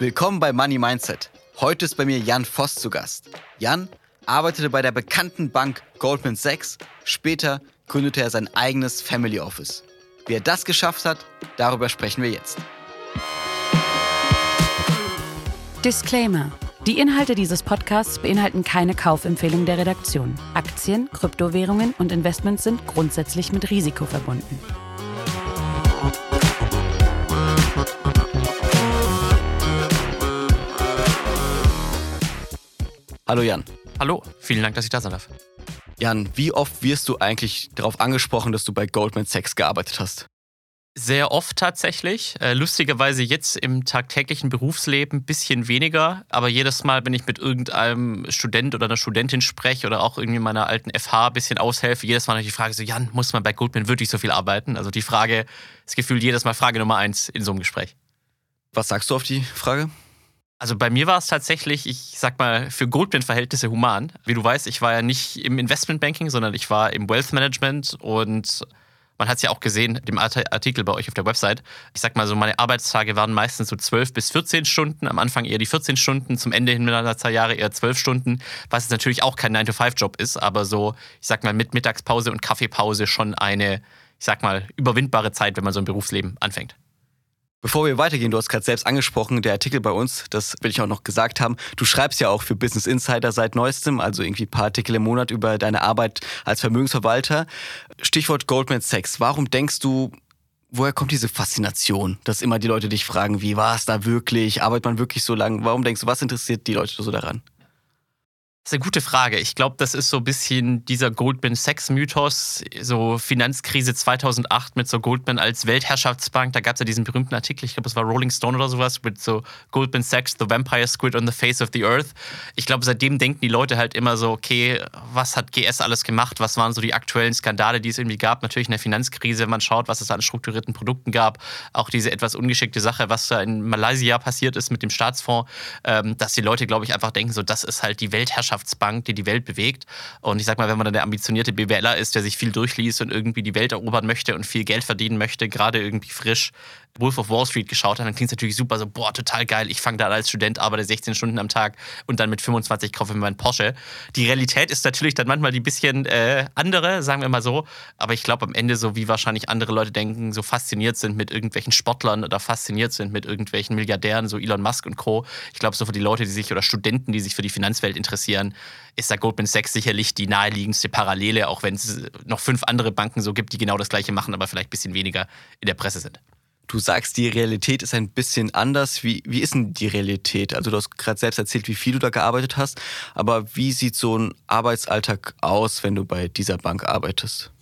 Willkommen bei Money Mindset. Heute ist bei mir Jan Voss zu Gast. Jan arbeitete bei der bekannten Bank Goldman Sachs. Später gründete er sein eigenes Family Office. Wie er das geschafft hat, darüber sprechen wir jetzt. Disclaimer. Die Inhalte dieses Podcasts beinhalten keine Kaufempfehlung der Redaktion. Aktien, Kryptowährungen und Investments sind grundsätzlich mit Risiko verbunden. Hallo Jan. Hallo, vielen Dank, dass ich da sein darf. Jan, wie oft wirst du eigentlich darauf angesprochen, dass du bei Goldman Sachs gearbeitet hast? Sehr oft tatsächlich. Äh, lustigerweise jetzt im tagtäglichen Berufsleben ein bisschen weniger. Aber jedes Mal, wenn ich mit irgendeinem Student oder einer Studentin spreche oder auch irgendwie meiner alten FH ein bisschen aushelfe, jedes Mal habe ich die Frage so, Jan, muss man bei Goldman wirklich so viel arbeiten? Also die Frage, das Gefühl, jedes Mal Frage Nummer eins in so einem Gespräch. Was sagst du auf die Frage? Also bei mir war es tatsächlich, ich sag mal, für Goldman-Verhältnisse human. Wie du weißt, ich war ja nicht im Investmentbanking, sondern ich war im Wealth Management und man hat es ja auch gesehen, dem Artikel bei euch auf der Website. Ich sag mal so, meine Arbeitstage waren meistens so 12 bis 14 Stunden. Am Anfang eher die 14 Stunden, zum Ende hin meiner zwei Jahre eher 12 Stunden, was jetzt natürlich auch kein 9-to-5-Job ist, aber so, ich sag mal, mit Mittagspause und Kaffeepause schon eine, ich sag mal, überwindbare Zeit, wenn man so ein Berufsleben anfängt. Bevor wir weitergehen, du hast gerade selbst angesprochen, der Artikel bei uns, das will ich auch noch gesagt haben. Du schreibst ja auch für Business Insider seit neuestem, also irgendwie ein paar Artikel im Monat über deine Arbeit als Vermögensverwalter. Stichwort Goldman Sachs. Warum denkst du, woher kommt diese Faszination, dass immer die Leute dich fragen, wie war es da wirklich? Arbeitet man wirklich so lange? Warum denkst du, was interessiert die Leute so daran? Das ist eine gute Frage. Ich glaube, das ist so ein bisschen dieser Goldman Sachs-Mythos, so Finanzkrise 2008 mit so Goldman als Weltherrschaftsbank. Da gab es ja diesen berühmten Artikel, ich glaube, es war Rolling Stone oder sowas, mit so Goldman Sachs, The Vampire Squid on the Face of the Earth. Ich glaube, seitdem denken die Leute halt immer so, okay, was hat GS alles gemacht? Was waren so die aktuellen Skandale, die es irgendwie gab? Natürlich in der Finanzkrise, wenn man schaut, was es an strukturierten Produkten gab. Auch diese etwas ungeschickte Sache, was da in Malaysia passiert ist mit dem Staatsfonds, ähm, dass die Leute, glaube ich, einfach denken, so, das ist halt die Weltherrschaft Wirtschaftsbank, die die Welt bewegt. Und ich sag mal, wenn man dann der ambitionierte BWLer ist, der sich viel durchliest und irgendwie die Welt erobern möchte und viel Geld verdienen möchte, gerade irgendwie frisch Wolf of Wall Street geschaut hat, dann klingt es natürlich super so, boah, total geil. Ich fange da als Student, arbeite 16 Stunden am Tag und dann mit 25 kaufe ich mir meinen Porsche. Die Realität ist natürlich dann manchmal die bisschen äh, andere, sagen wir mal so. Aber ich glaube am Ende, so wie wahrscheinlich andere Leute denken, so fasziniert sind mit irgendwelchen Sportlern oder fasziniert sind mit irgendwelchen Milliardären, so Elon Musk und Co. Ich glaube, so für die Leute, die sich oder Studenten, die sich für die Finanzwelt interessieren, ist da Goldman Sachs sicherlich die naheliegendste Parallele, auch wenn es noch fünf andere Banken so gibt, die genau das Gleiche machen, aber vielleicht ein bisschen weniger in der Presse sind. Du sagst, die Realität ist ein bisschen anders. Wie, wie ist denn die Realität? Also du hast gerade selbst erzählt, wie viel du da gearbeitet hast, aber wie sieht so ein Arbeitsalltag aus, wenn du bei dieser Bank arbeitest?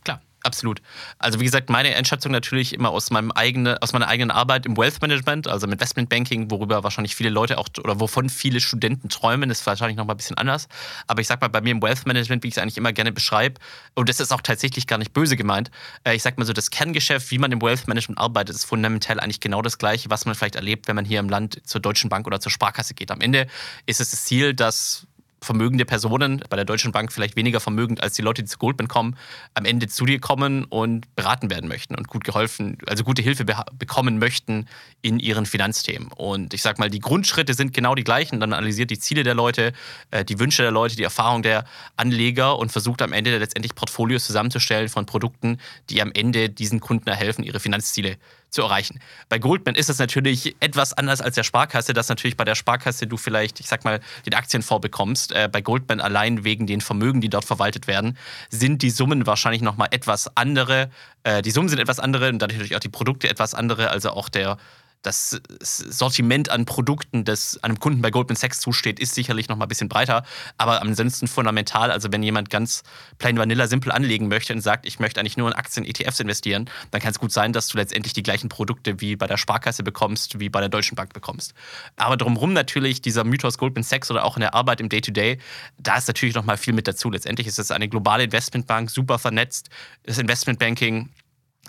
Absolut. Also wie gesagt, meine Einschätzung natürlich immer aus meinem eigenen, aus meiner eigenen Arbeit im Wealth Management, also im Investment Banking, worüber wahrscheinlich viele Leute auch oder wovon viele Studenten träumen, ist wahrscheinlich noch mal ein bisschen anders. Aber ich sag mal, bei mir im Wealth Management, wie ich es eigentlich immer gerne beschreibe, und das ist auch tatsächlich gar nicht böse gemeint, äh, ich sag mal so, das Kerngeschäft, wie man im Wealth Management arbeitet, ist fundamental eigentlich genau das gleiche, was man vielleicht erlebt, wenn man hier im Land zur Deutschen Bank oder zur Sparkasse geht. Am Ende ist es das Ziel, dass vermögende Personen, bei der Deutschen Bank vielleicht weniger vermögend als die Leute, die zu Goldman kommen, am Ende zu dir kommen und beraten werden möchten und gut geholfen, also gute Hilfe be bekommen möchten in ihren Finanzthemen. Und ich sag mal, die Grundschritte sind genau die gleichen. Dann analysiert die Ziele der Leute, äh, die Wünsche der Leute, die Erfahrung der Anleger und versucht am Ende letztendlich Portfolios zusammenzustellen von Produkten, die am Ende diesen Kunden erhelfen, ihre Finanzziele zu erreichen. Bei Goldman ist es natürlich etwas anders als der Sparkasse, dass natürlich bei der Sparkasse du vielleicht, ich sag mal, den Aktienfonds bekommst. Äh, bei Goldman allein wegen den Vermögen, die dort verwaltet werden, sind die Summen wahrscheinlich nochmal etwas andere. Äh, die Summen sind etwas andere und dadurch natürlich auch die Produkte etwas andere, also auch der das Sortiment an Produkten, das einem Kunden bei Goldman Sachs zusteht, ist sicherlich noch mal ein bisschen breiter. Aber ansonsten fundamental, also wenn jemand ganz plain vanilla simpel anlegen möchte und sagt, ich möchte eigentlich nur in Aktien, ETFs investieren, dann kann es gut sein, dass du letztendlich die gleichen Produkte wie bei der Sparkasse bekommst, wie bei der Deutschen Bank bekommst. Aber drumherum natürlich dieser Mythos Goldman Sachs oder auch in der Arbeit im Day-to-Day, -Day, da ist natürlich noch mal viel mit dazu. Letztendlich ist es eine globale Investmentbank, super vernetzt. Das Investmentbanking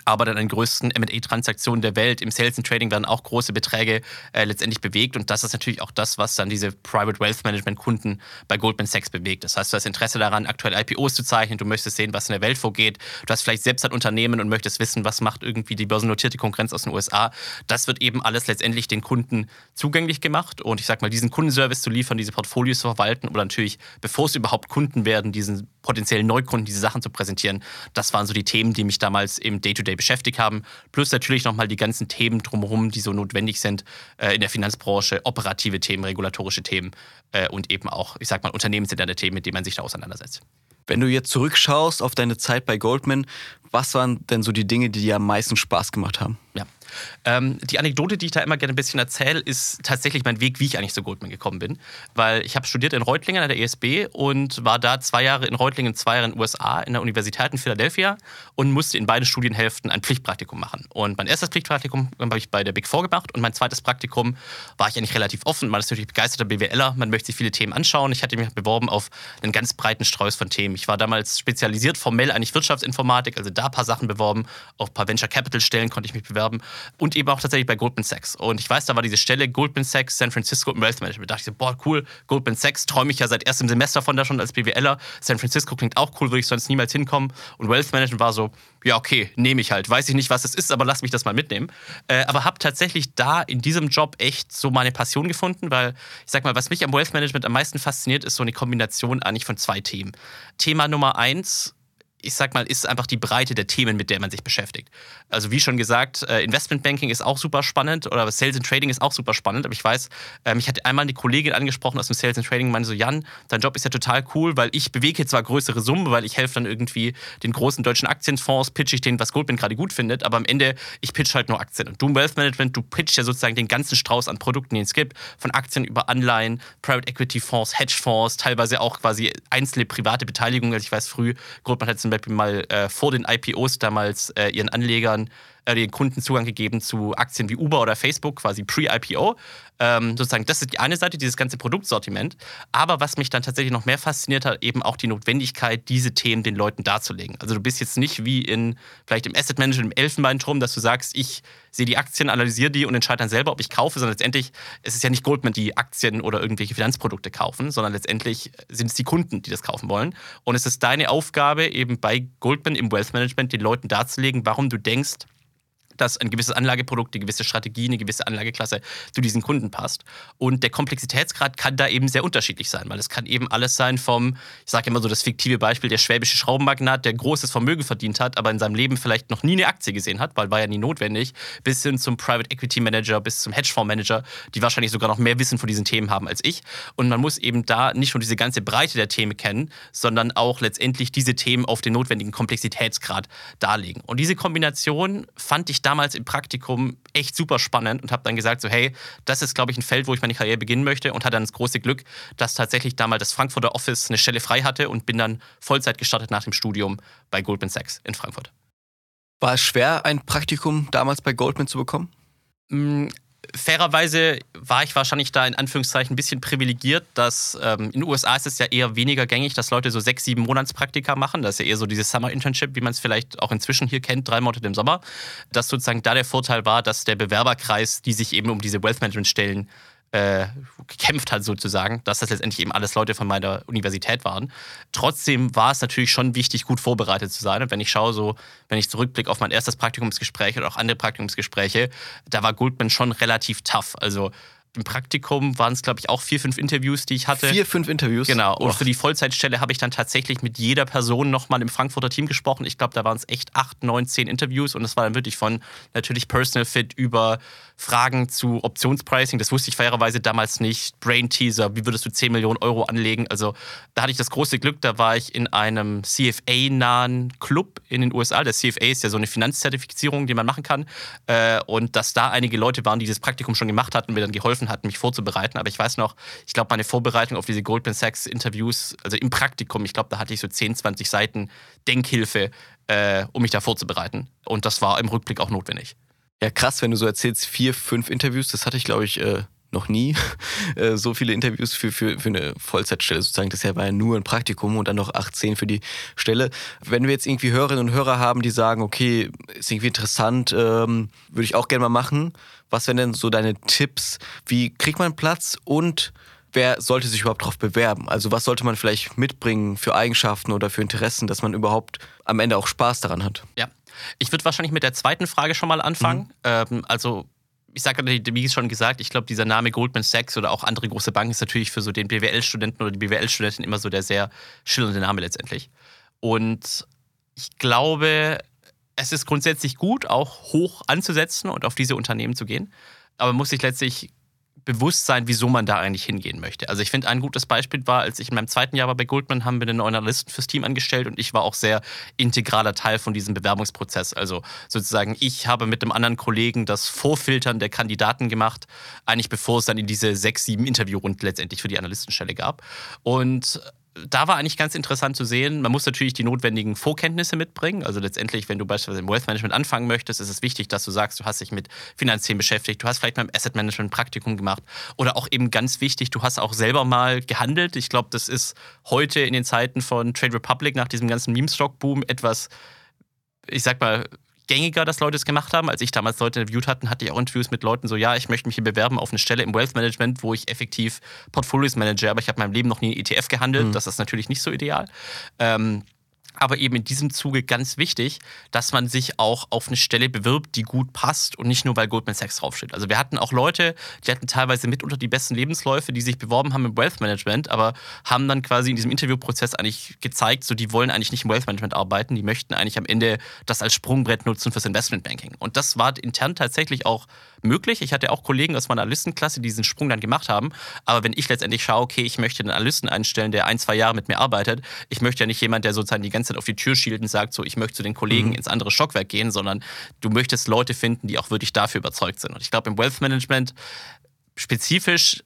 aber dann an den größten MA-Transaktionen der Welt. Im Sales and Trading werden auch große Beträge äh, letztendlich bewegt. Und das ist natürlich auch das, was dann diese Private Wealth Management-Kunden bei Goldman Sachs bewegt. Das heißt, du hast Interesse daran, aktuell IPOs zu zeichnen, du möchtest sehen, was in der Welt vorgeht. Du hast vielleicht selbst ein Unternehmen und möchtest wissen, was macht irgendwie die börsennotierte Konkurrenz aus den USA. Das wird eben alles letztendlich den Kunden zugänglich gemacht. Und ich sag mal, diesen Kundenservice zu liefern, diese Portfolios zu verwalten oder natürlich, bevor es überhaupt Kunden werden, diesen potenziellen Neukunden diese Sachen zu präsentieren, das waren so die Themen, die mich damals im Day-to-Day day beschäftigt haben. Plus natürlich nochmal die ganzen Themen drumherum, die so notwendig sind äh, in der Finanzbranche, operative Themen, regulatorische Themen äh, und eben auch, ich sag mal, unternehmensinterne Themen, mit denen man sich da auseinandersetzt. Wenn du jetzt zurückschaust auf deine Zeit bei Goldman, was waren denn so die Dinge, die dir am meisten Spaß gemacht haben? Ja. Ähm, die Anekdote, die ich da immer gerne ein bisschen erzähle, ist tatsächlich mein Weg, wie ich eigentlich zu Goldman gekommen bin. Weil ich habe studiert in Reutlingen an der ESB und war da zwei Jahre in Reutlingen, zwei Jahre in den USA, in der Universität in Philadelphia und musste in beiden Studienhälften ein Pflichtpraktikum machen. Und mein erstes Pflichtpraktikum habe ich bei der Big Four gemacht und mein zweites Praktikum war ich eigentlich relativ offen. Man ist natürlich begeisterter BWLer, man möchte sich viele Themen anschauen. Ich hatte mich beworben auf einen ganz breiten Streuß von Themen. Ich war damals spezialisiert formell eigentlich Wirtschaftsinformatik, also da ein paar Sachen beworben. Auf ein paar Venture Capital Stellen konnte ich mich bewerben und eben auch tatsächlich bei Goldman Sachs. Und ich weiß, da war diese Stelle Goldman Sachs, San Francisco im Wealth Management. Da dachte ich so, boah, cool, Goldman Sachs, träume ich ja seit erstem Semester von da schon als BWLer. San Francisco klingt auch cool, würde ich sonst niemals hinkommen. Und Wealth Management war so, ja, okay, nehme ich halt. Weiß ich nicht, was es ist, aber lass mich das mal mitnehmen. Äh, aber habe tatsächlich da in diesem Job echt so meine Passion gefunden, weil ich sag mal, was mich am Wealth Management am meisten fasziniert, ist so eine Kombination eigentlich von zwei Themen. Thema Nummer eins, ich sag mal, ist einfach die Breite der Themen, mit der man sich beschäftigt. Also wie schon gesagt, äh, Investmentbanking ist auch super spannend oder Sales and Trading ist auch super spannend. Aber ich weiß, ähm, ich hatte einmal eine Kollegin angesprochen aus dem Sales and Trading, meinte so, Jan, dein Job ist ja total cool, weil ich bewege zwar größere Summen, weil ich helfe dann irgendwie den großen deutschen Aktienfonds, pitch ich denen, was Goldman gerade gut findet, aber am Ende, ich pitch halt nur Aktien. Und du Wealth Management, du pitchst ja sozusagen den ganzen Strauß an Produkten, den es gibt, von Aktien über Anleihen, Private Equity Fonds, Hedgefonds, teilweise auch quasi einzelne private Beteiligungen. Also ich weiß früh, Goldman hat zum Beispiel mal äh, vor den IPOs damals äh, ihren Anlegern äh, den Kunden Zugang gegeben zu Aktien wie Uber oder Facebook, quasi pre-IPO. Ähm, sozusagen, das ist die eine Seite, dieses ganze Produktsortiment. Aber was mich dann tatsächlich noch mehr fasziniert hat, eben auch die Notwendigkeit, diese Themen den Leuten darzulegen. Also du bist jetzt nicht wie in vielleicht im Asset Management im Elfenbeinturm, dass du sagst, ich sehe die Aktien, analysiere die und entscheide dann selber, ob ich kaufe, sondern letztendlich es ist ja nicht Goldman, die Aktien oder irgendwelche Finanzprodukte kaufen, sondern letztendlich sind es die Kunden, die das kaufen wollen. Und es ist deine Aufgabe, eben bei Goldman im Wealth Management den Leuten darzulegen, warum du denkst, dass ein gewisses Anlageprodukt, eine gewisse Strategie, eine gewisse Anlageklasse zu diesen Kunden passt. Und der Komplexitätsgrad kann da eben sehr unterschiedlich sein, weil es kann eben alles sein vom, ich sage immer so das fiktive Beispiel, der schwäbische Schraubenmagnat, der großes Vermögen verdient hat, aber in seinem Leben vielleicht noch nie eine Aktie gesehen hat, weil war ja nie notwendig, bis hin zum Private Equity Manager, bis zum Hedgefonds Manager, die wahrscheinlich sogar noch mehr Wissen von diesen Themen haben als ich. Und man muss eben da nicht nur diese ganze Breite der Themen kennen, sondern auch letztendlich diese Themen auf den notwendigen Komplexitätsgrad darlegen. Und diese Kombination fand ich damals im Praktikum echt super spannend und habe dann gesagt, so hey, das ist, glaube ich, ein Feld, wo ich meine Karriere beginnen möchte und hatte dann das große Glück, dass tatsächlich damals das Frankfurter Office eine Stelle frei hatte und bin dann Vollzeit gestartet nach dem Studium bei Goldman Sachs in Frankfurt. War es schwer, ein Praktikum damals bei Goldman zu bekommen? Fairerweise war ich wahrscheinlich da in Anführungszeichen ein bisschen privilegiert, dass ähm, in den USA ist es ja eher weniger gängig, dass Leute so sechs, sieben Monatspraktika machen. Das ist ja eher so dieses Summer Internship, wie man es vielleicht auch inzwischen hier kennt, drei Monate im Sommer. Dass sozusagen da der Vorteil war, dass der Bewerberkreis, die sich eben um diese Wealth Management Stellen äh, gekämpft hat, sozusagen, dass das letztendlich eben alles Leute von meiner Universität waren. Trotzdem war es natürlich schon wichtig, gut vorbereitet zu sein. Und wenn ich schaue, so, wenn ich zurückblicke auf mein erstes Praktikumsgespräch oder auch andere Praktikumsgespräche, da war Goldman schon relativ tough. Also im Praktikum waren es, glaube ich, auch vier, fünf Interviews, die ich hatte. Vier, fünf Interviews? Genau. Und Och. für die Vollzeitstelle habe ich dann tatsächlich mit jeder Person nochmal im Frankfurter Team gesprochen. Ich glaube, da waren es echt acht, neun, zehn Interviews und das war dann wirklich von natürlich Personal Fit über Fragen zu Optionspricing. Das wusste ich fairerweise damals nicht. Brain Teaser, wie würdest du 10 Millionen Euro anlegen? Also da hatte ich das große Glück, da war ich in einem CFA-nahen Club in den USA. Der CFA ist ja so eine Finanzzertifizierung, die man machen kann. Äh, und dass da einige Leute waren, die das Praktikum schon gemacht hatten, mir dann geholfen geholfen hat, mich vorzubereiten. Aber ich weiß noch, ich glaube, meine Vorbereitung auf diese Goldman Sachs Interviews, also im Praktikum, ich glaube, da hatte ich so 10, 20 Seiten Denkhilfe, äh, um mich da vorzubereiten. Und das war im Rückblick auch notwendig. Ja, krass, wenn du so erzählst, vier, fünf Interviews, das hatte ich, glaube ich, äh, noch nie äh, so viele Interviews für, für, für eine Vollzeitstelle sozusagen. Das war ja nur ein Praktikum und dann noch 18 für die Stelle. Wenn wir jetzt irgendwie Hörerinnen und Hörer haben, die sagen, okay, ist irgendwie interessant, ähm, würde ich auch gerne mal machen. Was wären denn so deine Tipps? Wie kriegt man Platz und wer sollte sich überhaupt darauf bewerben? Also was sollte man vielleicht mitbringen für Eigenschaften oder für Interessen, dass man überhaupt am Ende auch Spaß daran hat? Ja, ich würde wahrscheinlich mit der zweiten Frage schon mal anfangen. Mhm. Ähm, also ich sage, wie schon gesagt, ich glaube, dieser Name Goldman Sachs oder auch andere große Banken ist natürlich für so den BWL-Studenten oder die BWL-Studentin immer so der sehr schillernde Name letztendlich. Und ich glaube, es ist grundsätzlich gut, auch hoch anzusetzen und auf diese Unternehmen zu gehen. Aber man muss sich letztlich bewusst sein, wieso man da eigentlich hingehen möchte. Also ich finde, ein gutes Beispiel war, als ich in meinem zweiten Jahr war bei Goldman, haben wir einen neuen Analysten fürs Team angestellt und ich war auch sehr integraler Teil von diesem Bewerbungsprozess. Also sozusagen, ich habe mit einem anderen Kollegen das Vorfiltern der Kandidaten gemacht, eigentlich bevor es dann in diese sechs, sieben Interviewrunden letztendlich für die Analystenstelle gab. Und da war eigentlich ganz interessant zu sehen, man muss natürlich die notwendigen Vorkenntnisse mitbringen. Also letztendlich, wenn du beispielsweise im Wealth Management anfangen möchtest, ist es wichtig, dass du sagst, du hast dich mit Finanzthemen beschäftigt, du hast vielleicht beim Asset Management ein Praktikum gemacht oder auch eben ganz wichtig, du hast auch selber mal gehandelt. Ich glaube, das ist heute in den Zeiten von Trade Republic nach diesem ganzen Meme-Stock-Boom etwas, ich sag mal, gängiger, dass Leute es gemacht haben. Als ich damals Leute interviewt hatten, hatte ich auch Interviews mit Leuten so, ja, ich möchte mich hier bewerben auf eine Stelle im Wealth Management, wo ich effektiv Portfolios manage, aber ich habe in meinem Leben noch nie ETF gehandelt. Mhm. Das ist natürlich nicht so ideal. Ähm, aber eben in diesem Zuge ganz wichtig, dass man sich auch auf eine Stelle bewirbt, die gut passt und nicht nur, weil Goldman Sachs draufsteht. Also wir hatten auch Leute, die hatten teilweise mitunter die besten Lebensläufe, die sich beworben haben im Wealth Management, aber haben dann quasi in diesem Interviewprozess eigentlich gezeigt, so die wollen eigentlich nicht im Wealth Management arbeiten, die möchten eigentlich am Ende das als Sprungbrett nutzen fürs Investment Banking. Und das war intern tatsächlich auch möglich. Ich hatte auch Kollegen aus meiner Analystenklasse, die diesen Sprung dann gemacht haben. Aber wenn ich letztendlich schaue, okay, ich möchte einen Analysten einstellen, der ein, zwei Jahre mit mir arbeitet, ich möchte ja nicht jemand, der sozusagen die ganze Zeit auf die Tür schielt und sagt, so, ich möchte zu den Kollegen mhm. ins andere Stockwerk gehen, sondern du möchtest Leute finden, die auch wirklich dafür überzeugt sind. Und ich glaube, im Wealth Management spezifisch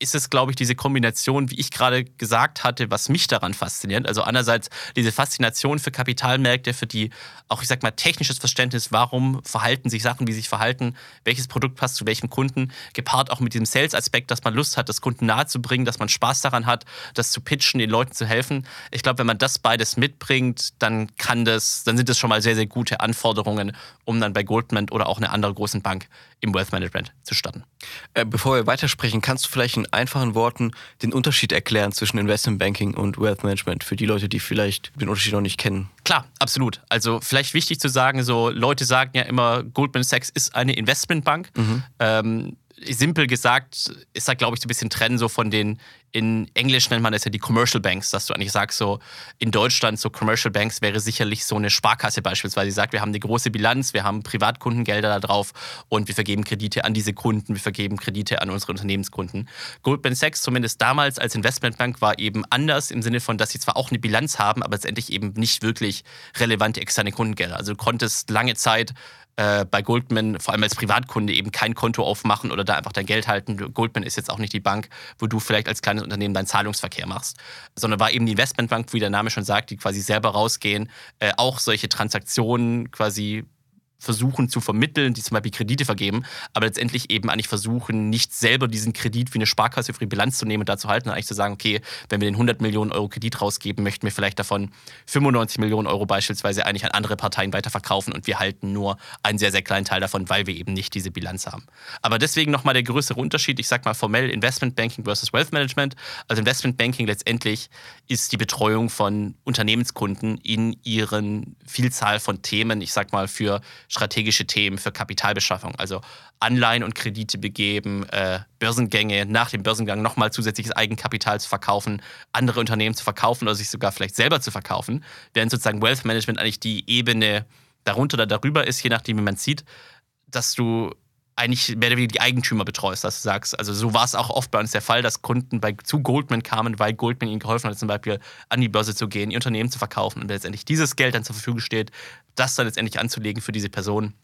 ist es, glaube ich, diese Kombination, wie ich gerade gesagt hatte, was mich daran fasziniert. Also einerseits diese Faszination für Kapitalmärkte, für die auch, ich sag mal, technisches Verständnis, warum verhalten sich Sachen, wie sich verhalten, welches Produkt passt zu welchem Kunden, gepaart auch mit diesem Sales-Aspekt, dass man Lust hat, das Kunden nahezubringen, dass man Spaß daran hat, das zu pitchen, den Leuten zu helfen. Ich glaube, wenn man das beides mitbringt, dann kann das, dann sind das schon mal sehr, sehr gute Anforderungen, um dann bei Goldman oder auch einer anderen großen Bank im Wealth Management zu starten. Äh, bevor wir weitersprechen, kannst du vielleicht in einfachen Worten den Unterschied erklären zwischen Investment Banking und Wealth Management für die Leute, die vielleicht den Unterschied noch nicht kennen? Klar, absolut. Also vielleicht wichtig zu sagen, so Leute sagen ja immer, Goldman Sachs ist eine Investmentbank. Mhm. Ähm, simpel gesagt ist da, glaube ich, so ein bisschen trennen so von den in Englisch nennt man das ja die Commercial Banks, dass du eigentlich sagst, so in Deutschland so Commercial Banks wäre sicherlich so eine Sparkasse beispielsweise, die sagt, wir haben eine große Bilanz, wir haben Privatkundengelder da drauf und wir vergeben Kredite an diese Kunden, wir vergeben Kredite an unsere Unternehmenskunden. Goldman Sachs, zumindest damals als Investmentbank, war eben anders im Sinne von, dass sie zwar auch eine Bilanz haben, aber letztendlich eben nicht wirklich relevante externe Kundengelder. Also du konntest lange Zeit äh, bei Goldman, vor allem als Privatkunde, eben kein Konto aufmachen oder da einfach dein Geld halten. Goldman ist jetzt auch nicht die Bank, wo du vielleicht als kleines Unternehmen deinen Zahlungsverkehr machst, sondern war eben die Investmentbank, wie der Name schon sagt, die quasi selber rausgehen, äh, auch solche Transaktionen quasi versuchen zu vermitteln, die zum Beispiel Kredite vergeben, aber letztendlich eben eigentlich versuchen, nicht selber diesen Kredit wie eine Sparkasse für die Bilanz zu nehmen und da zu halten, und eigentlich zu sagen, okay, wenn wir den 100 Millionen Euro Kredit rausgeben, möchten wir vielleicht davon 95 Millionen Euro beispielsweise eigentlich an andere Parteien weiterverkaufen und wir halten nur einen sehr, sehr kleinen Teil davon, weil wir eben nicht diese Bilanz haben. Aber deswegen nochmal der größere Unterschied, ich sag mal formell Investment Banking versus Wealth Management. Also Investment Banking letztendlich ist die Betreuung von Unternehmenskunden in ihren Vielzahl von Themen, ich sag mal für strategische Themen für Kapitalbeschaffung, also Anleihen und Kredite begeben, äh, Börsengänge, nach dem Börsengang nochmal zusätzliches Eigenkapital zu verkaufen, andere Unternehmen zu verkaufen oder sich sogar vielleicht selber zu verkaufen, während sozusagen Wealth Management eigentlich die Ebene darunter oder darüber ist, je nachdem, wie man sieht, dass du eigentlich mehr oder weniger die Eigentümer betreust, dass du sagst. Also so war es auch oft bei uns der Fall, dass Kunden bei, zu Goldman kamen, weil Goldman ihnen geholfen hat, zum Beispiel an die Börse zu gehen, ihr Unternehmen zu verkaufen und letztendlich dieses Geld dann zur Verfügung steht, das dann letztendlich anzulegen für diese Person.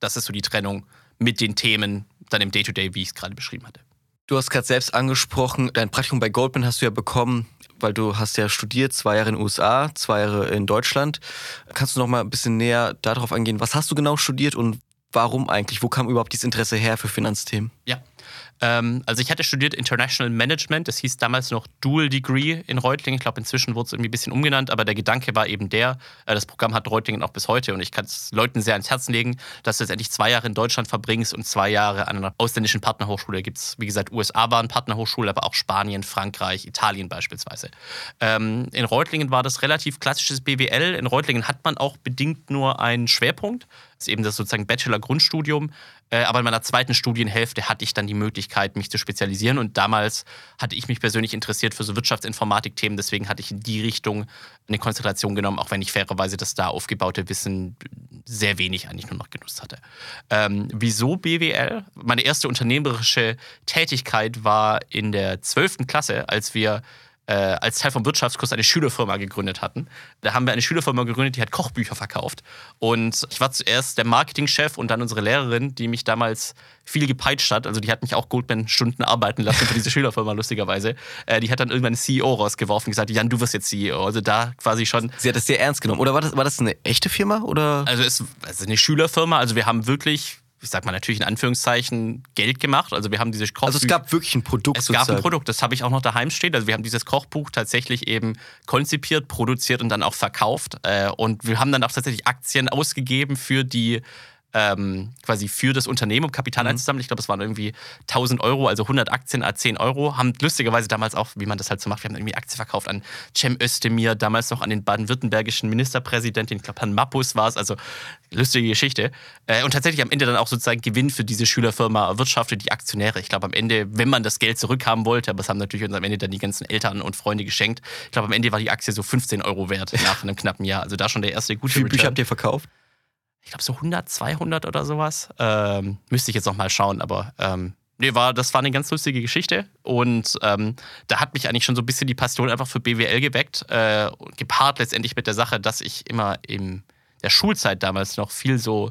Das ist so die Trennung mit den Themen dann im Day-to-Day, -Day, wie ich es gerade beschrieben hatte. Du hast gerade selbst angesprochen, dein Praktikum bei Goldman hast du ja bekommen, weil du hast ja studiert, zwei Jahre in den USA, zwei Jahre in Deutschland. Kannst du noch mal ein bisschen näher darauf eingehen, was hast du genau studiert und Warum eigentlich? Wo kam überhaupt dieses Interesse her für Finanzthemen? Ja, ähm, also ich hatte studiert International Management, das hieß damals noch Dual Degree in Reutlingen. Ich glaube, inzwischen wurde es irgendwie ein bisschen umgenannt, aber der Gedanke war eben der, äh, das Programm hat Reutlingen auch bis heute und ich kann es Leuten sehr ans Herzen legen, dass du letztendlich zwei Jahre in Deutschland verbringst und zwei Jahre an einer ausländischen Partnerhochschule. Da gibt es, wie gesagt, USA waren Partnerhochschule, aber auch Spanien, Frankreich, Italien beispielsweise. Ähm, in Reutlingen war das relativ klassisches BWL. In Reutlingen hat man auch bedingt nur einen Schwerpunkt. Das ist eben das sozusagen Bachelor-Grundstudium. Äh, aber in meiner zweiten Studienhälfte hatte ich dann die Möglichkeit, mich zu spezialisieren. Und damals hatte ich mich persönlich interessiert für so Wirtschaftsinformatik-Themen. Deswegen hatte ich in die Richtung eine Konzentration genommen, auch wenn ich fairerweise das da aufgebaute Wissen sehr wenig eigentlich nur noch genutzt hatte. Ähm, wieso BWL? Meine erste unternehmerische Tätigkeit war in der 12. Klasse, als wir äh, als Teil vom Wirtschaftskurs eine Schülerfirma gegründet hatten. Da haben wir eine Schülerfirma gegründet, die hat Kochbücher verkauft. Und ich war zuerst der Marketingchef und dann unsere Lehrerin, die mich damals viel gepeitscht hat. Also die hat mich auch Goldman-Stunden arbeiten lassen für diese Schülerfirma, lustigerweise. Äh, die hat dann irgendwann einen CEO rausgeworfen und gesagt, Jan, du wirst jetzt CEO. Also da quasi schon. Sie hat das sehr ernst genommen. Oder war das, war das eine echte Firma? Oder? Also es ist also eine Schülerfirma. Also wir haben wirklich ich sag mal natürlich in Anführungszeichen, Geld gemacht. Also wir haben diese Kochbücher. Also es gab wirklich ein Produkt. Es sozusagen. gab ein Produkt, das habe ich auch noch daheim stehen. Also wir haben dieses Kochbuch tatsächlich eben konzipiert, produziert und dann auch verkauft. Äh, und wir haben dann auch tatsächlich Aktien ausgegeben für die ähm, quasi für das Unternehmen, um Kapital mhm. einzusammeln. Ich glaube, es waren irgendwie 1000 Euro, also 100 Aktien a 10 Euro. Haben lustigerweise damals auch, wie man das halt so macht, wir haben irgendwie Aktien verkauft an Cem Özdemir, damals noch an den baden-württembergischen Ministerpräsidenten, ich glaube, Herrn Mappus war es, also lustige Geschichte. Äh, und tatsächlich am Ende dann auch sozusagen Gewinn für diese Schülerfirma erwirtschaftet, die Aktionäre. Ich glaube, am Ende, wenn man das Geld zurückhaben wollte, aber es haben natürlich uns am Ende dann die ganzen Eltern und Freunde geschenkt. Ich glaube, am Ende war die Aktie so 15 Euro wert nach einem knappen Jahr. Also da schon der erste gute Wie viele Bücher habt ihr verkauft? Ich glaube so 100, 200 oder sowas. Ähm, müsste ich jetzt noch mal schauen, aber ähm, nee, war, das war eine ganz lustige Geschichte. Und ähm, da hat mich eigentlich schon so ein bisschen die Passion einfach für BWL geweckt, äh, gepaart letztendlich mit der Sache, dass ich immer in der Schulzeit damals noch viel so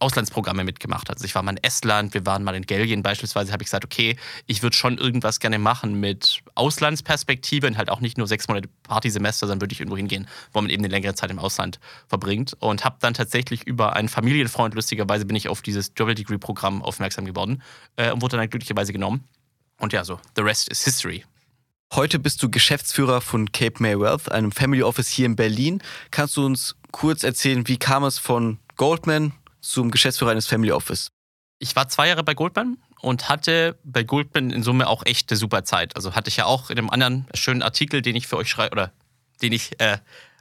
Auslandsprogramme mitgemacht hat. Also ich war mal in Estland, wir waren mal in Belgien beispielsweise, habe ich gesagt, okay, ich würde schon irgendwas gerne machen mit Auslandsperspektive und halt auch nicht nur sechs Monate Partysemester, sondern würde ich irgendwo hingehen, wo man eben eine längere Zeit im Ausland verbringt. Und habe dann tatsächlich über einen Familienfreund, lustigerweise bin ich auf dieses Double Degree Programm aufmerksam geworden äh, und wurde dann glücklicherweise genommen. Und ja, so, the rest is history. Heute bist du Geschäftsführer von Cape May Wealth, einem Family Office hier in Berlin. Kannst du uns kurz erzählen, wie kam es von Goldman zum Geschäftsführer eines Family Office? Ich war zwei Jahre bei Goldman und hatte bei Goldman in Summe auch echt eine super Zeit. Also hatte ich ja auch in einem anderen schönen Artikel, den ich für euch schreibe, oder den ich äh,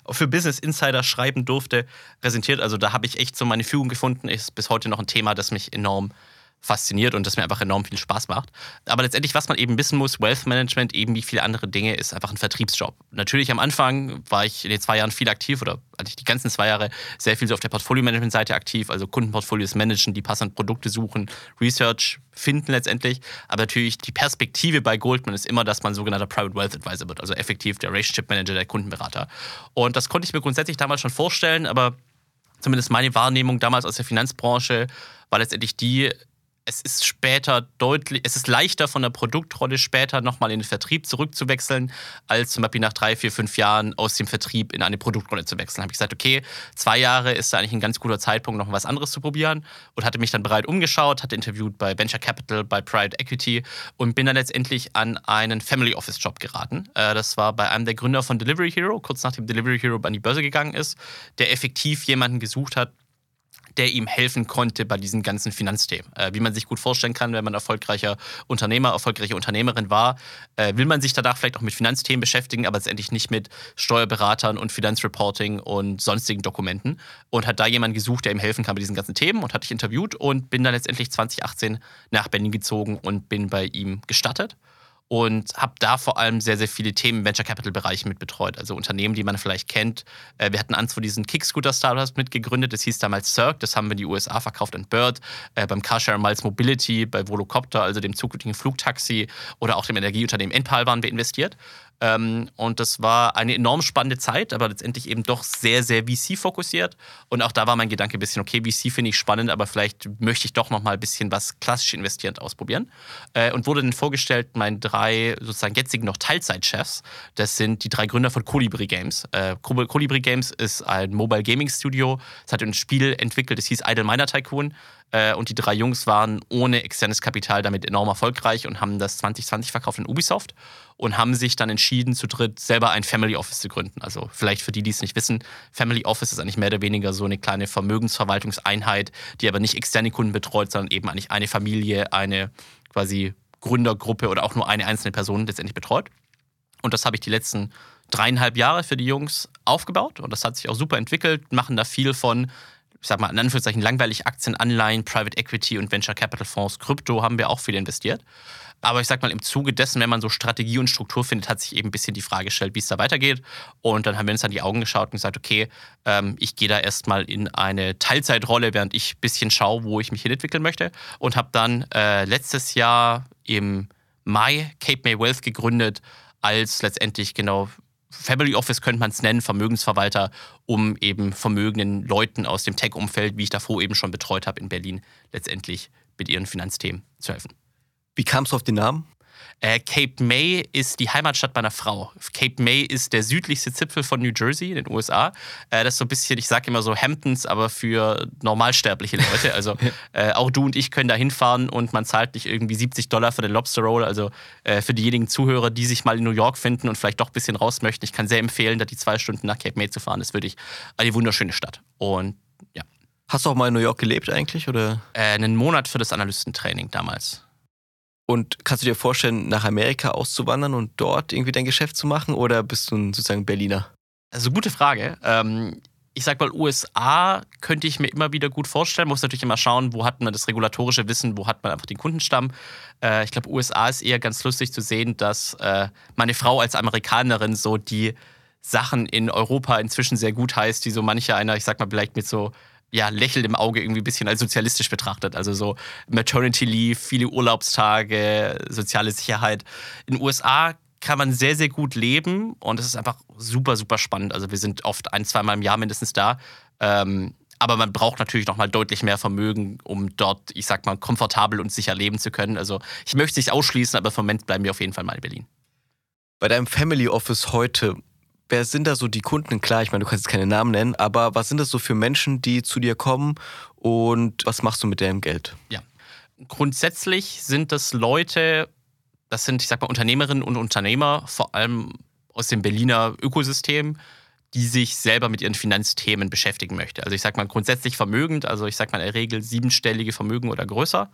für Business Insider schreiben durfte, präsentiert. Also da habe ich echt so meine Führung gefunden. Ist bis heute noch ein Thema, das mich enorm fasziniert und das mir einfach enorm viel Spaß macht. Aber letztendlich, was man eben wissen muss, Wealth Management, eben wie viele andere Dinge, ist einfach ein Vertriebsjob. Natürlich am Anfang war ich in den zwei Jahren viel aktiv oder hatte ich die ganzen zwei Jahre sehr viel so auf der Portfolio-Management-Seite aktiv, also Kundenportfolios managen, die passenden Produkte suchen, Research finden letztendlich. Aber natürlich die Perspektive bei Goldman ist immer, dass man sogenannter Private Wealth Advisor wird, also effektiv der Relationship Manager, der Kundenberater. Und das konnte ich mir grundsätzlich damals schon vorstellen, aber zumindest meine Wahrnehmung damals aus der Finanzbranche war letztendlich die, es ist später deutlich, es ist leichter von der Produktrolle später nochmal in den Vertrieb zurückzuwechseln, als zum Beispiel nach drei, vier, fünf Jahren aus dem Vertrieb in eine Produktrolle zu wechseln. Habe ich gesagt, okay, zwei Jahre ist da eigentlich ein ganz guter Zeitpunkt, noch was anderes zu probieren und hatte mich dann bereit umgeschaut, hatte interviewt bei Venture Capital, bei Private Equity und bin dann letztendlich an einen Family Office Job geraten. Äh, das war bei einem der Gründer von Delivery Hero, kurz nachdem Delivery Hero an die Börse gegangen ist, der effektiv jemanden gesucht hat, der ihm helfen konnte bei diesen ganzen Finanzthemen. Äh, wie man sich gut vorstellen kann, wenn man erfolgreicher Unternehmer, erfolgreiche Unternehmerin war, äh, will man sich danach vielleicht auch mit Finanzthemen beschäftigen, aber letztendlich nicht mit Steuerberatern und Finanzreporting und sonstigen Dokumenten. Und hat da jemanden gesucht, der ihm helfen kann bei diesen ganzen Themen und hat dich interviewt und bin dann letztendlich 2018 nach Berlin gezogen und bin bei ihm gestartet und habe da vor allem sehr, sehr viele Themen im Venture Capital Bereich mit betreut. Also Unternehmen, die man vielleicht kennt. Äh, wir hatten eins von diesen Kickscooter Startups mitgegründet. Das hieß damals Cirque. Das haben wir in die USA verkauft an Bird. Äh, beim Carshare Miles Mobility, bei Volocopter, also dem zukünftigen Flugtaxi oder auch dem Energieunternehmen Enpal waren wir investiert. Ähm, und das war eine enorm spannende Zeit, aber letztendlich eben doch sehr, sehr VC-fokussiert. Und auch da war mein Gedanke ein bisschen, okay, VC finde ich spannend, aber vielleicht möchte ich doch noch mal ein bisschen was klassisch investierend ausprobieren. Äh, und wurde dann vorgestellt, meinen drei sozusagen jetzigen noch Teilzeitchefs, das sind die drei Gründer von Colibri Games. Äh, Colibri Games ist ein Mobile Gaming Studio. Es hat ein Spiel entwickelt, das hieß Idle Miner Tycoon. Äh, und die drei Jungs waren ohne externes Kapital damit enorm erfolgreich und haben das 2020 verkauft in Ubisoft und haben sich dann entschieden, zu dritt selber ein Family Office zu gründen. Also vielleicht für die, die es nicht wissen, Family Office ist eigentlich mehr oder weniger so eine kleine Vermögensverwaltungseinheit, die aber nicht externe Kunden betreut, sondern eben eigentlich eine Familie, eine quasi Gründergruppe oder auch nur eine einzelne Person letztendlich betreut. Und das habe ich die letzten dreieinhalb Jahre für die Jungs aufgebaut und das hat sich auch super entwickelt, machen da viel von ich sag mal, in Anführungszeichen langweilig Aktien, Anleihen, Private Equity und Venture Capital Fonds, Krypto haben wir auch viel investiert. Aber ich sag mal, im Zuge dessen, wenn man so Strategie und Struktur findet, hat sich eben ein bisschen die Frage gestellt, wie es da weitergeht. Und dann haben wir uns an die Augen geschaut und gesagt, okay, ähm, ich gehe da erstmal in eine Teilzeitrolle, während ich ein bisschen schaue, wo ich mich hin entwickeln möchte. Und habe dann äh, letztes Jahr im Mai Cape May Wealth gegründet, als letztendlich genau Family Office könnte man es nennen, Vermögensverwalter, um eben vermögenden Leuten aus dem Tech-Umfeld, wie ich davor eben schon betreut habe in Berlin, letztendlich mit ihren Finanzthemen zu helfen. Wie kam es auf den Namen? Äh, Cape May ist die Heimatstadt meiner Frau. Cape May ist der südlichste Zipfel von New Jersey in den USA. Äh, das ist so ein bisschen, ich sage immer so Hamptons, aber für normalsterbliche Leute. Also äh, auch du und ich können da hinfahren und man zahlt nicht irgendwie 70 Dollar für den Lobster Roll. Also äh, für diejenigen Zuhörer, die sich mal in New York finden und vielleicht doch ein bisschen raus möchten, ich kann sehr empfehlen, da die zwei Stunden nach Cape May zu fahren. Das ist wirklich eine wunderschöne Stadt. Und ja. Hast du auch mal in New York gelebt eigentlich? Oder? Äh, einen Monat für das Analystentraining damals. Und kannst du dir vorstellen, nach Amerika auszuwandern und dort irgendwie dein Geschäft zu machen oder bist du ein sozusagen Berliner? Also gute Frage. Ähm, ich sag mal, USA könnte ich mir immer wieder gut vorstellen. Muss natürlich immer schauen, wo hat man das regulatorische Wissen, wo hat man einfach den Kundenstamm. Äh, ich glaube, USA ist eher ganz lustig zu sehen, dass äh, meine Frau als Amerikanerin so die Sachen in Europa inzwischen sehr gut heißt, die so manche einer, ich sag mal, vielleicht mit so ja, Lächeln im Auge irgendwie ein bisschen als sozialistisch betrachtet. Also so Maternity Leave, viele Urlaubstage, soziale Sicherheit. In den USA kann man sehr, sehr gut leben und es ist einfach super, super spannend. Also wir sind oft ein, zweimal im Jahr mindestens da. Ähm, aber man braucht natürlich noch mal deutlich mehr Vermögen, um dort, ich sag mal, komfortabel und sicher leben zu können. Also ich möchte es nicht ausschließen, aber den Moment bleiben wir auf jeden Fall mal in Berlin. Bei deinem Family Office heute, wer sind da so die Kunden? Klar, ich meine, du kannst jetzt keine Namen nennen, aber was sind das so für Menschen, die zu dir kommen und was machst du mit deren Geld? Ja. Grundsätzlich sind das Leute, das sind, ich sag mal, Unternehmerinnen und Unternehmer, vor allem aus dem Berliner Ökosystem, die sich selber mit ihren Finanzthemen beschäftigen möchte. Also ich sag mal grundsätzlich vermögend, also ich sag mal in der Regel siebenstellige Vermögen oder größer.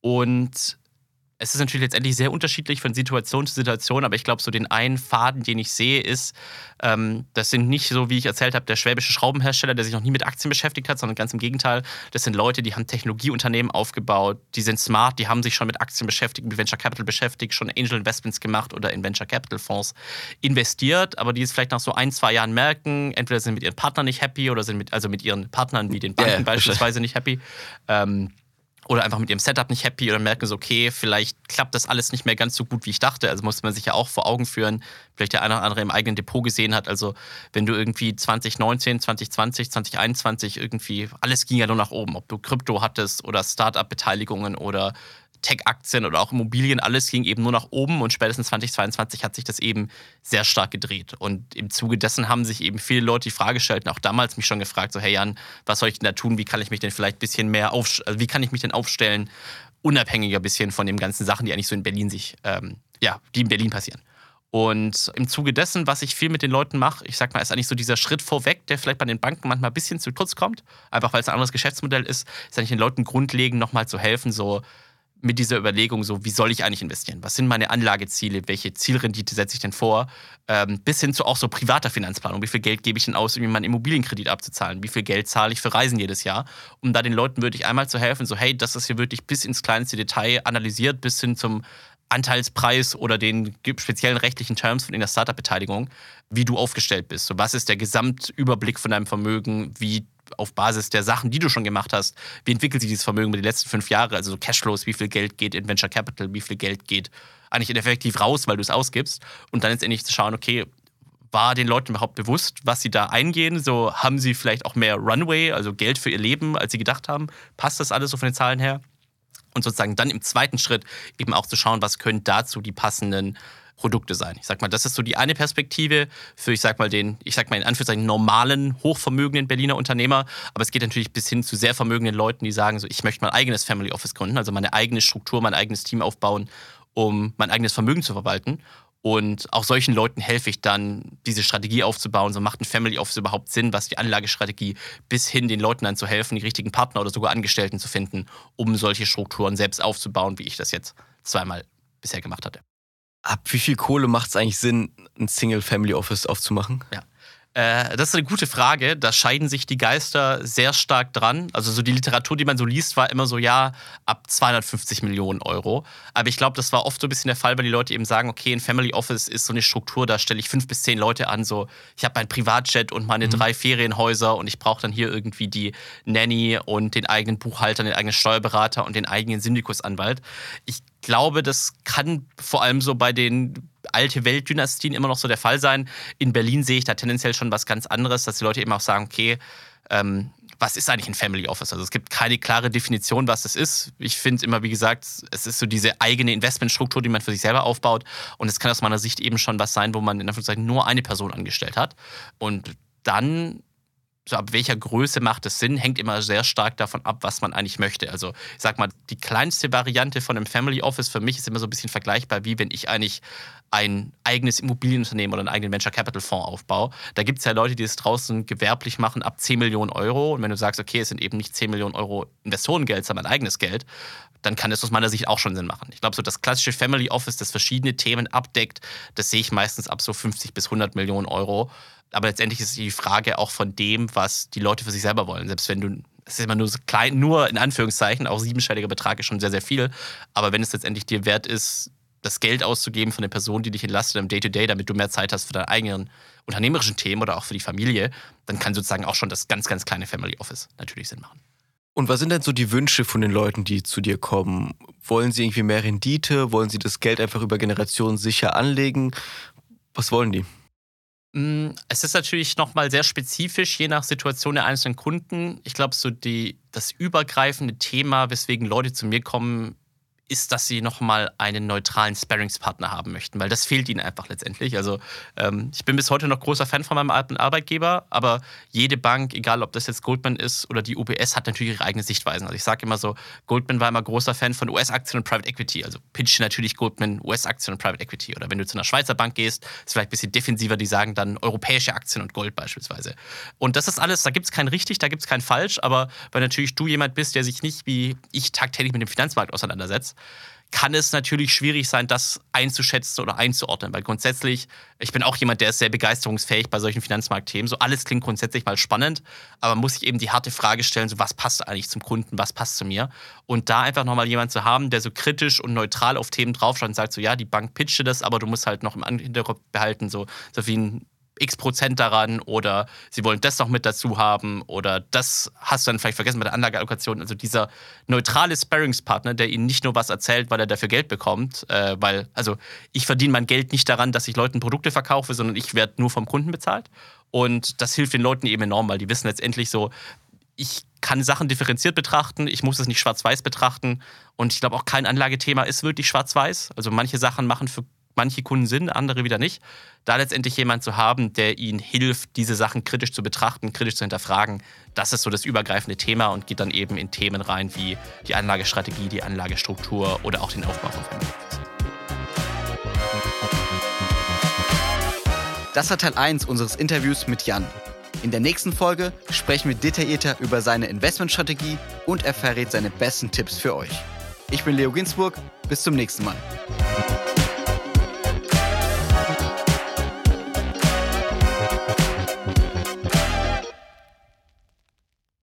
Und es ist natürlich letztendlich sehr unterschiedlich von Situation zu Situation, aber ich glaube, so den einen Faden, den ich sehe, ist, ähm, das sind nicht so, wie ich erzählt habe, der schwäbische Schraubenhersteller, der sich noch nie mit Aktien beschäftigt hat, sondern ganz im Gegenteil. Das sind Leute, die haben Technologieunternehmen aufgebaut, die sind smart, die haben sich schon mit Aktien beschäftigt, mit Venture Capital beschäftigt, schon Angel Investments gemacht oder in Venture Capital Fonds investiert, aber die es vielleicht nach so ein, zwei Jahren merken, entweder sind mit ihren Partnern nicht happy oder sind mit, also mit ihren Partnern wie den Banken yeah, beispielsweise nicht happy. Ähm, oder einfach mit ihrem Setup nicht happy oder merken so, okay, vielleicht klappt das alles nicht mehr ganz so gut, wie ich dachte. Also muss man sich ja auch vor Augen führen, vielleicht der eine oder andere im eigenen Depot gesehen hat. Also wenn du irgendwie 2019, 2020, 2021 irgendwie, alles ging ja nur nach oben, ob du Krypto hattest oder Startup-Beteiligungen oder Tech-Aktien oder auch Immobilien, alles ging eben nur nach oben und spätestens 2022 hat sich das eben sehr stark gedreht. Und im Zuge dessen haben sich eben viele Leute die Frage gestellt, auch damals mich schon gefragt, so hey Jan, was soll ich denn da tun, wie kann ich mich denn vielleicht ein bisschen mehr auf, also wie kann ich mich denn aufstellen, unabhängiger ein bisschen von den ganzen Sachen, die eigentlich so in Berlin sich, ähm, ja, die in Berlin passieren. Und im Zuge dessen, was ich viel mit den Leuten mache, ich sag mal, ist eigentlich so dieser Schritt vorweg, der vielleicht bei den Banken manchmal ein bisschen zu kurz kommt, einfach weil es ein anderes Geschäftsmodell ist, ist eigentlich den Leuten grundlegend nochmal zu helfen, so mit dieser Überlegung, so wie soll ich eigentlich investieren? Was sind meine Anlageziele? Welche Zielrendite setze ich denn vor? Ähm, bis hin zu auch so privater Finanzplanung. Wie viel Geld gebe ich denn aus, um meinen Immobilienkredit abzuzahlen? Wie viel Geld zahle ich für Reisen jedes Jahr? Um da den Leuten wirklich einmal zu helfen, so hey, das ist hier wirklich bis ins kleinste Detail analysiert, bis hin zum Anteilspreis oder den speziellen rechtlichen Terms von der Startup-Beteiligung, wie du aufgestellt bist. So, was ist der Gesamtüberblick von deinem Vermögen? Wie auf Basis der Sachen, die du schon gemacht hast, wie entwickelt sich dieses Vermögen über die letzten fünf Jahre? Also so Cashflows, wie viel Geld geht in Venture Capital, wie viel Geld geht eigentlich effektiv raus, weil du es ausgibst. Und dann letztendlich zu schauen, okay, war den Leuten überhaupt bewusst, was sie da eingehen? So haben sie vielleicht auch mehr Runway, also Geld für ihr Leben, als sie gedacht haben? Passt das alles so von den Zahlen her? Und sozusagen dann im zweiten Schritt eben auch zu schauen, was können dazu die passenden Produkte sein. Ich sag mal, das ist so die eine Perspektive für, ich sag mal, den, ich sag mal in Anführungszeichen normalen, hochvermögenden Berliner Unternehmer. Aber es geht natürlich bis hin zu sehr vermögenden Leuten, die sagen, so, ich möchte mein eigenes Family Office gründen, also meine eigene Struktur, mein eigenes Team aufbauen, um mein eigenes Vermögen zu verwalten. Und auch solchen Leuten helfe ich dann, diese Strategie aufzubauen. So macht ein Family Office überhaupt Sinn, was die Anlagestrategie bis hin den Leuten dann zu helfen, die richtigen Partner oder sogar Angestellten zu finden, um solche Strukturen selbst aufzubauen, wie ich das jetzt zweimal bisher gemacht hatte. Ab wie viel Kohle macht es eigentlich Sinn, ein Single Family Office aufzumachen? Ja. Äh, das ist eine gute Frage. Da scheiden sich die Geister sehr stark dran. Also so die Literatur, die man so liest, war immer so, ja, ab 250 Millionen Euro. Aber ich glaube, das war oft so ein bisschen der Fall, weil die Leute eben sagen, okay, ein Family Office ist so eine Struktur, da stelle ich fünf bis zehn Leute an. So, ich habe mein Privatjet und meine mhm. drei Ferienhäuser und ich brauche dann hier irgendwie die Nanny und den eigenen Buchhalter, den eigenen Steuerberater und den eigenen Syndikusanwalt. Ich glaube, das kann vor allem so bei den alte Weltdynastien immer noch so der Fall sein. In Berlin sehe ich da tendenziell schon was ganz anderes, dass die Leute eben auch sagen, okay, ähm, was ist eigentlich ein Family Office? Also es gibt keine klare Definition, was das ist. Ich finde immer, wie gesagt, es ist so diese eigene Investmentstruktur, die man für sich selber aufbaut. Und es kann aus meiner Sicht eben schon was sein, wo man in Anführungszeichen nur eine Person angestellt hat. Und dann so ab welcher Größe macht es Sinn, hängt immer sehr stark davon ab, was man eigentlich möchte. Also ich sag mal, die kleinste Variante von einem Family Office für mich ist immer so ein bisschen vergleichbar, wie wenn ich eigentlich ein eigenes Immobilienunternehmen oder einen eigenen Venture Capital Fonds aufbaue. Da gibt es ja Leute, die es draußen gewerblich machen ab 10 Millionen Euro. Und wenn du sagst, okay, es sind eben nicht 10 Millionen Euro Investorengeld, sondern eigenes Geld, dann kann das aus meiner Sicht auch schon Sinn machen. Ich glaube, so das klassische Family Office, das verschiedene Themen abdeckt, das sehe ich meistens ab so 50 bis 100 Millionen Euro. Aber letztendlich ist die Frage auch von dem, was die Leute für sich selber wollen. Selbst wenn du, es ist immer nur so klein, nur in Anführungszeichen, auch siebenstelliger Betrag ist schon sehr, sehr viel. Aber wenn es letztendlich dir wert ist, das Geld auszugeben von der Person, die dich entlastet im Day-to-Day, -Day, damit du mehr Zeit hast für deine eigenen unternehmerischen Themen oder auch für die Familie, dann kann sozusagen auch schon das ganz, ganz kleine Family Office natürlich Sinn machen. Und was sind denn so die Wünsche von den Leuten, die zu dir kommen? Wollen sie irgendwie mehr Rendite? Wollen sie das Geld einfach über Generationen sicher anlegen? Was wollen die? Mm, es ist natürlich nochmal sehr spezifisch, je nach Situation der einzelnen Kunden. Ich glaube, so die, das übergreifende Thema, weswegen Leute zu mir kommen, ist, dass sie nochmal einen neutralen Sparringspartner haben möchten, weil das fehlt ihnen einfach letztendlich. Also ähm, ich bin bis heute noch großer Fan von meinem alten Arbeitgeber, aber jede Bank, egal ob das jetzt Goldman ist oder die UBS, hat natürlich ihre eigene Sichtweisen. Also ich sage immer so, Goldman war immer großer Fan von US-Aktien und Private Equity. Also pitch natürlich Goldman US-Aktien und Private Equity. Oder wenn du zu einer Schweizer Bank gehst, ist vielleicht ein bisschen defensiver, die sagen dann europäische Aktien und Gold beispielsweise. Und das ist alles, da gibt es kein richtig, da gibt es kein falsch, aber weil natürlich du jemand bist, der sich nicht wie ich tagtäglich mit dem Finanzmarkt auseinandersetzt, kann es natürlich schwierig sein, das einzuschätzen oder einzuordnen. Weil grundsätzlich, ich bin auch jemand, der ist sehr begeisterungsfähig bei solchen Finanzmarktthemen. So alles klingt grundsätzlich mal spannend, aber man muss sich eben die harte Frage stellen, so was passt eigentlich zum Kunden, was passt zu mir? Und da einfach nochmal jemand zu haben, der so kritisch und neutral auf Themen draufschaut und sagt so, ja, die Bank pitchte das, aber du musst halt noch im Hinterkopf behalten, so, so wie ein x Prozent daran oder sie wollen das noch mit dazu haben oder das hast du dann vielleicht vergessen bei der Anlageallokation. Also dieser neutrale Sparringspartner, der ihnen nicht nur was erzählt, weil er dafür Geld bekommt, äh, weil, also ich verdiene mein Geld nicht daran, dass ich Leuten Produkte verkaufe, sondern ich werde nur vom Kunden bezahlt. Und das hilft den Leuten eben enorm, weil die wissen letztendlich so, ich kann Sachen differenziert betrachten, ich muss es nicht schwarz-weiß betrachten. Und ich glaube auch kein Anlagethema ist wirklich schwarz-weiß. Also manche Sachen machen für manche Kunden sind, andere wieder nicht. Da letztendlich jemand zu haben, der ihnen hilft, diese Sachen kritisch zu betrachten, kritisch zu hinterfragen, das ist so das übergreifende Thema und geht dann eben in Themen rein wie die Anlagestrategie, die Anlagestruktur oder auch den Aufbau von Family Das war Teil 1 unseres Interviews mit Jan. In der nächsten Folge sprechen wir detaillierter über seine Investmentstrategie und er verrät seine besten Tipps für euch. Ich bin Leo Ginsburg, bis zum nächsten Mal.